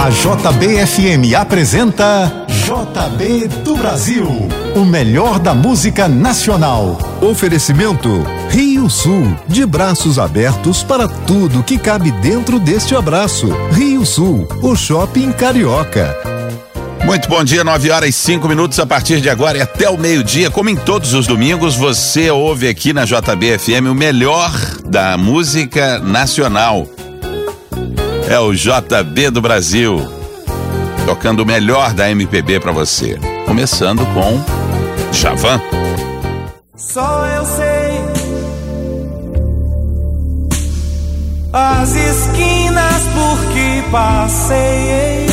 A JBFM apresenta JB do Brasil, o melhor da música nacional. Oferecimento Rio Sul, de braços abertos para tudo que cabe dentro deste abraço. Rio Sul, o shopping carioca. Muito bom dia, 9 horas e 5 minutos a partir de agora e até o meio-dia. Como em todos os domingos, você ouve aqui na JBFM o melhor da música nacional. É o JB do Brasil, tocando o melhor da MPB para você. Começando com Javan. Só eu sei as esquinas por que passei.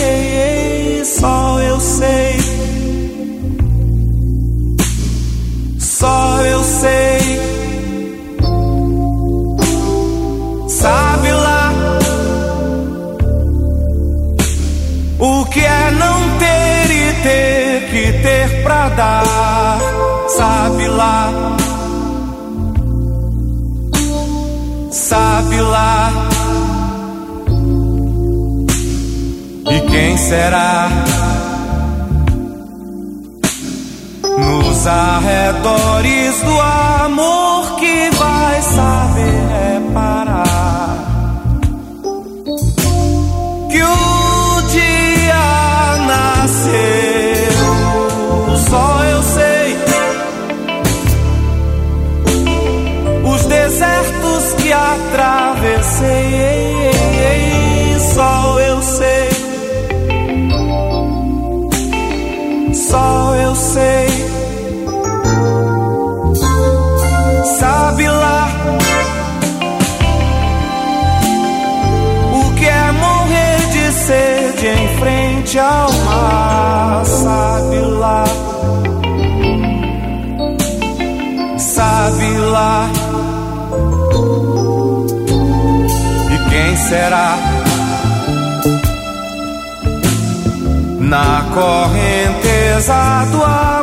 Sabe lá. Sabe lá. E quem será? Nos arredores do amor que vai saber reparar será? Na correnteza do amor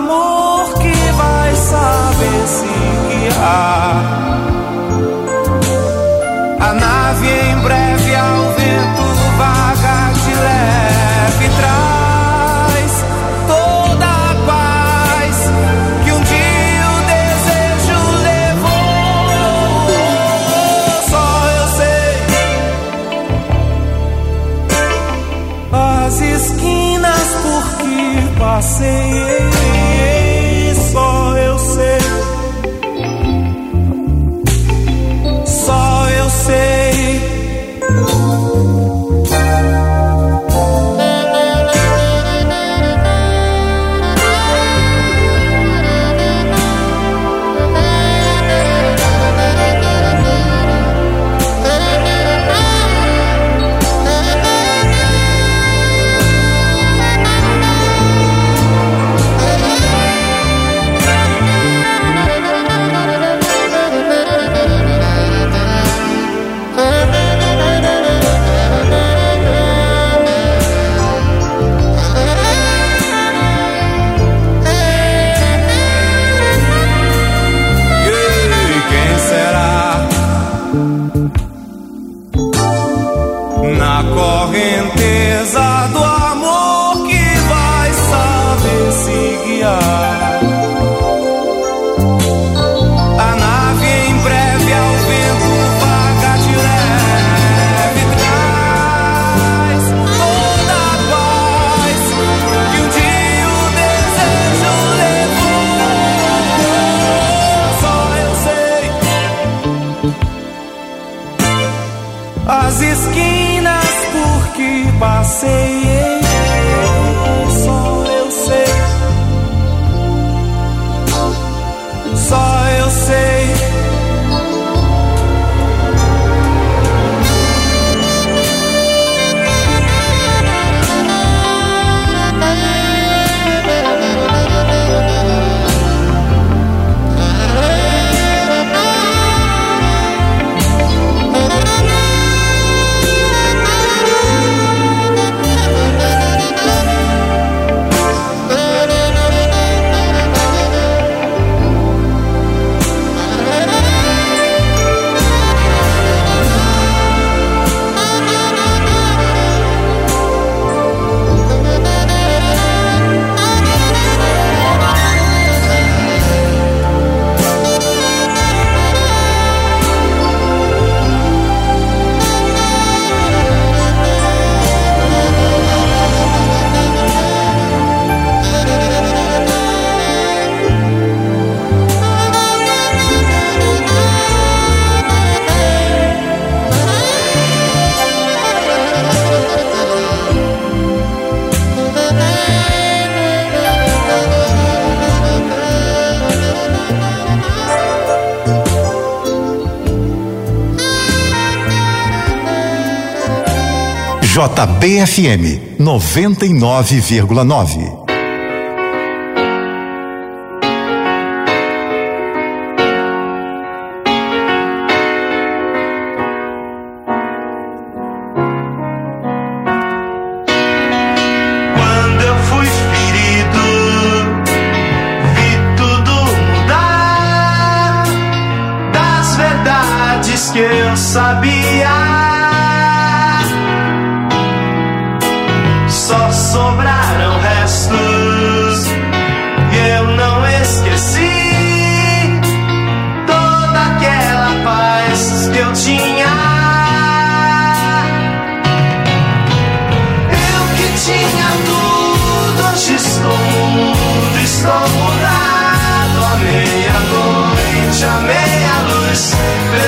JBFM 99,9.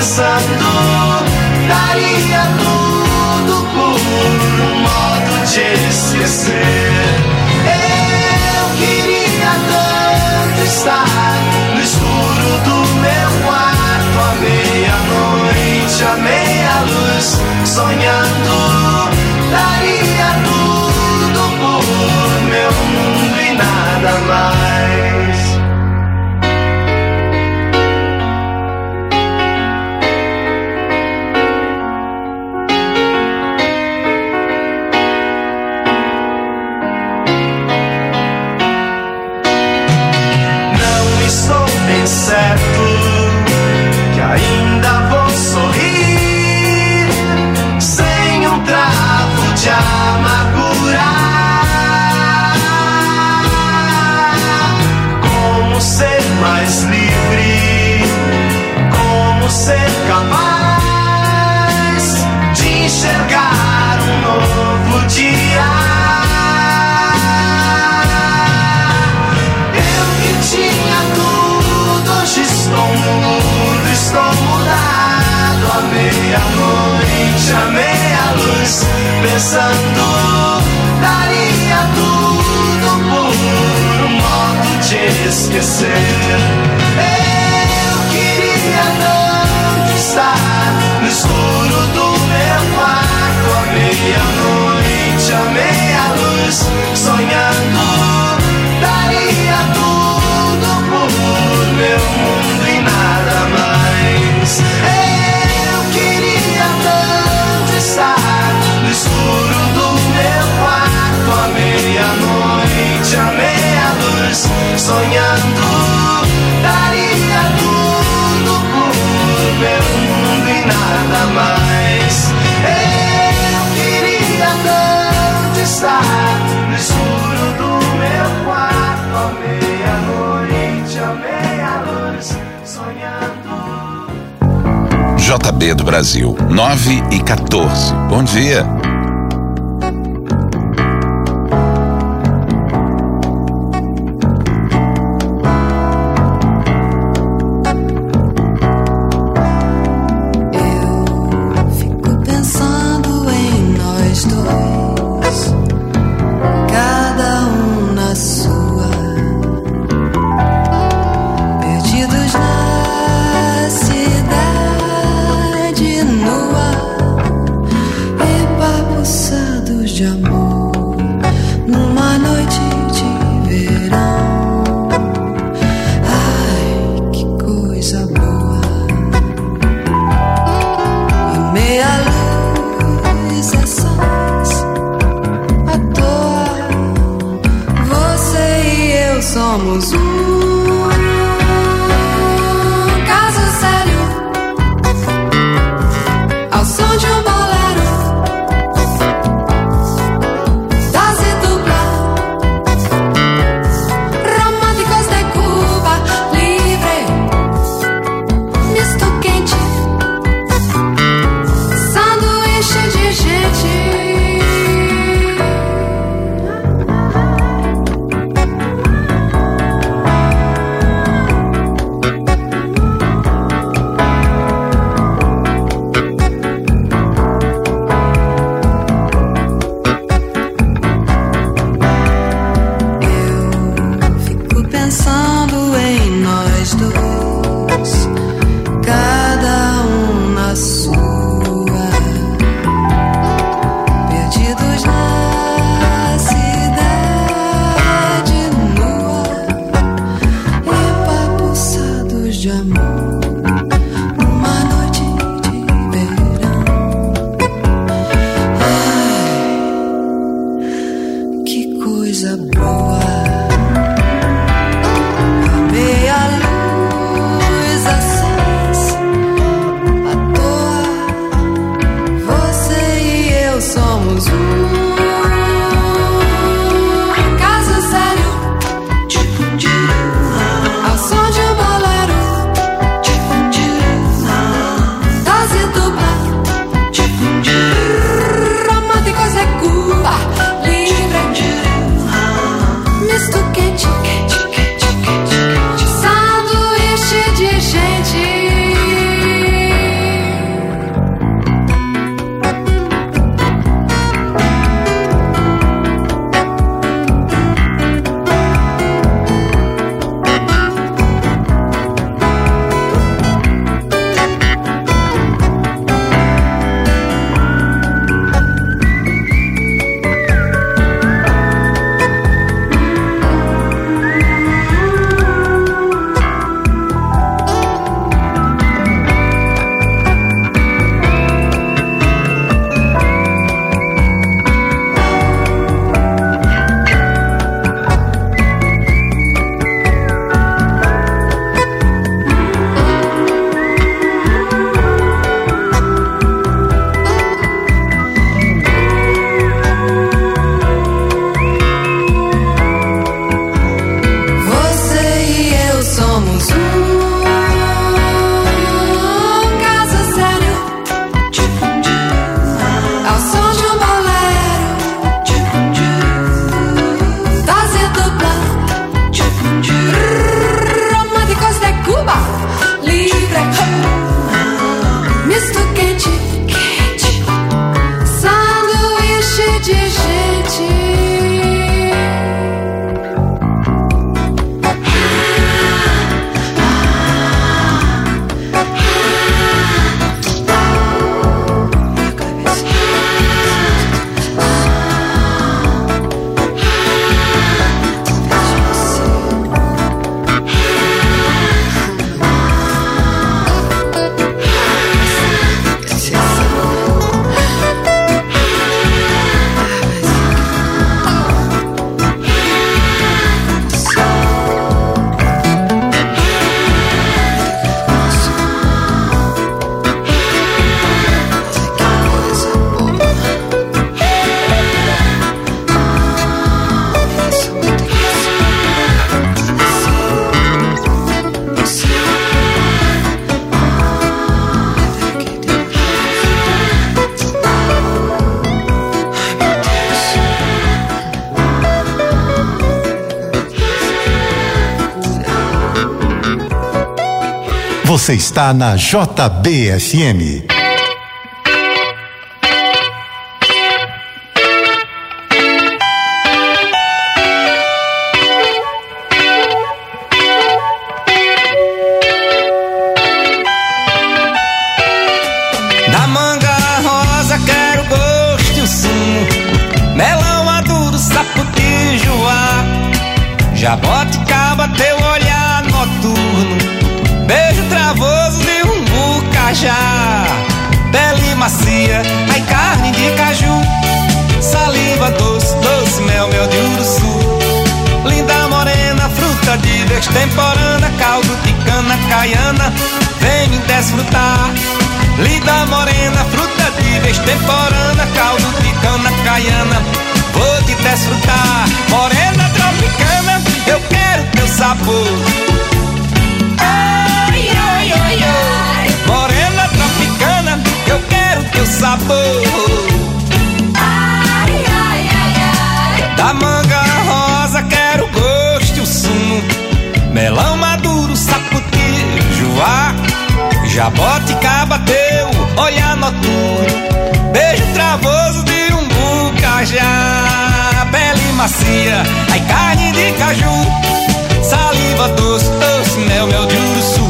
Pensando, daria tudo por um modo de esquecer. Eu queria tanto estar no escuro do meu quarto, à meia-noite, à meia-luz, sonhando, À meia-noite, à meia-luz, pensando, daria tudo por um modo de esquecer. Eu queria tanto estar no escuro do meu quarto. À meia-noite, à meia-luz, sonhando. Meia-luz, sonhando. Daria tudo por meu mundo e nada mais. Eu queria tanto estar no escuro do meu quarto, à meia-noite, à meia-luz, sonhando. JB do Brasil, 9 e 14. Bom dia. De amor, Você está na JBFM. Ai, ai, ai, ai. Morena tropicana, eu quero teu sabor. Da manga rosa quero gosto e o sumo. Melão maduro, saputi, joá Jaboticaba teu, olhar noturno Beijo travoso de um bucajá Pele macia, ai carne de caju Saliva doce, doce, mel, mel de uruçu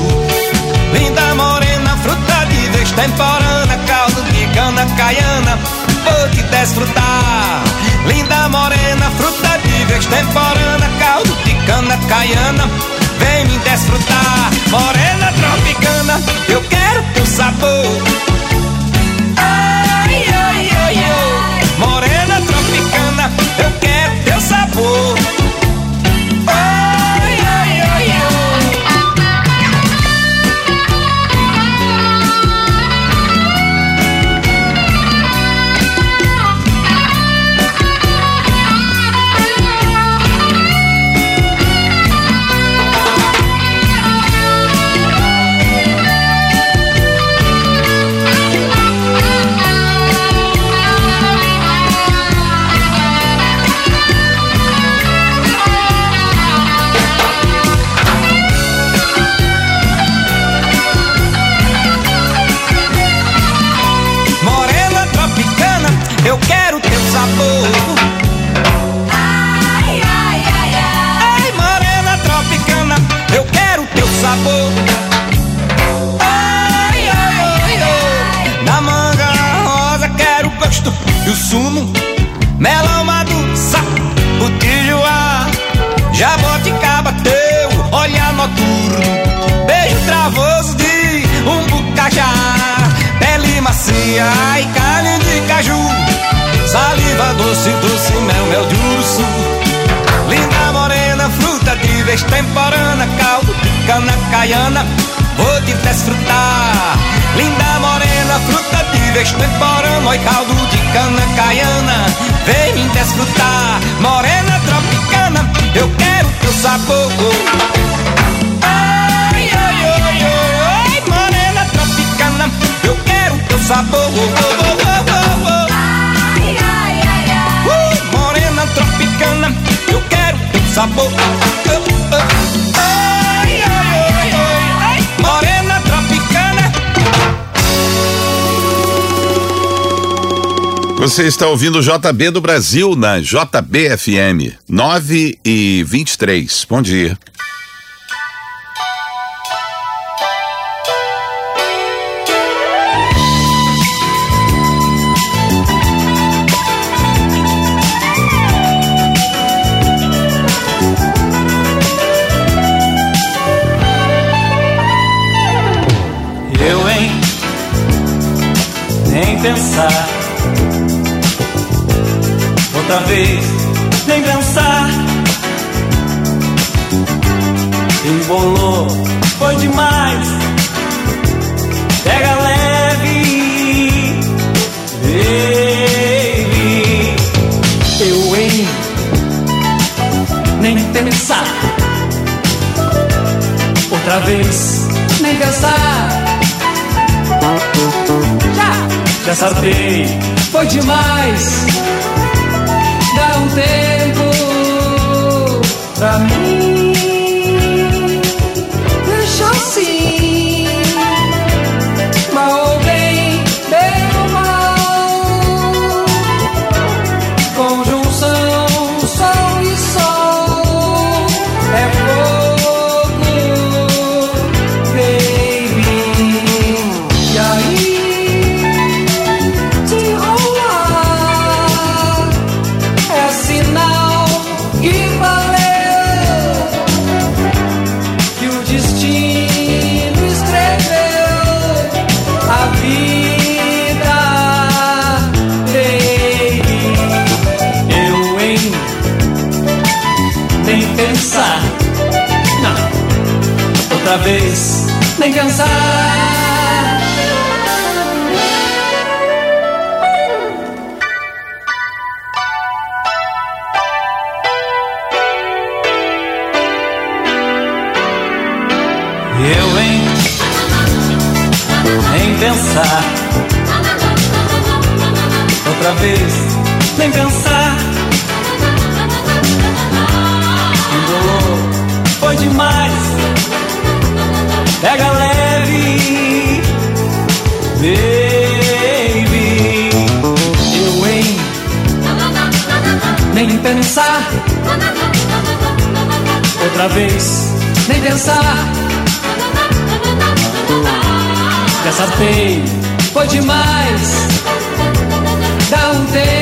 Linda morena, fruta de vez temporana Caldo de cana caiana, vou te desfrutar. Linda morena, fruta de vez temporana Caldo de cana caiana, vem me desfrutar. Morena tropicana, eu quero doce, doce, mel, mel de urso. Linda morena, fruta de vez temporana Caldo de cana caiana, vou te desfrutar. Linda morena, fruta de vez temporana Oi, caldo de cana caiana, vem me desfrutar. Morena tropicana, eu quero teu sabor. Ai, ai, ai, ai, ai, morena tropicana, eu quero teu sabor. Tropicana, eu quero sabor. Ai, morena tropicana. Você está ouvindo o JB do Brasil na JBFM 9 e 23. Bom dia. Pensar. Outra vez, nem pensar. Embolou, foi demais. Pega leve, baby. Eu, hein? Nem pensar. Outra vez, nem pensar. Já, já saltei, foi demais. Dá um tempo pra mim. Nem pensar. Não, outra vez nem cansar. Eu hein? Nem pensar outra vez nem pensar. demais. Pega leve, baby. Eu em nem pensar outra vez, nem pensar. Dessa vez foi demais. Dá um tempo.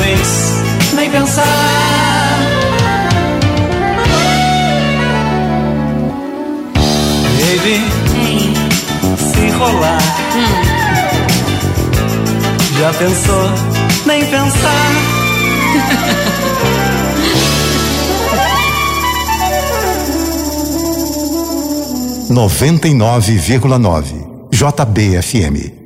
vez, nem pensar. Baby, se rolar, já pensou? Nem pensar. Noventa e nove vírgula nove JBFM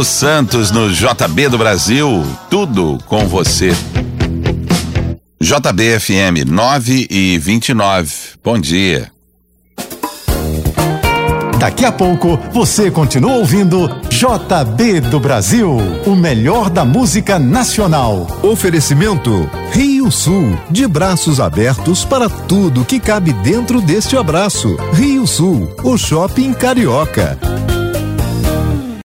Lulu Santos no JB do Brasil, tudo com você. JBFM 9 e 29. Bom dia. Daqui a pouco você continua ouvindo JB do Brasil, o melhor da música nacional. Oferecimento Rio Sul, de braços abertos para tudo que cabe dentro deste abraço. Rio Sul, o shopping carioca.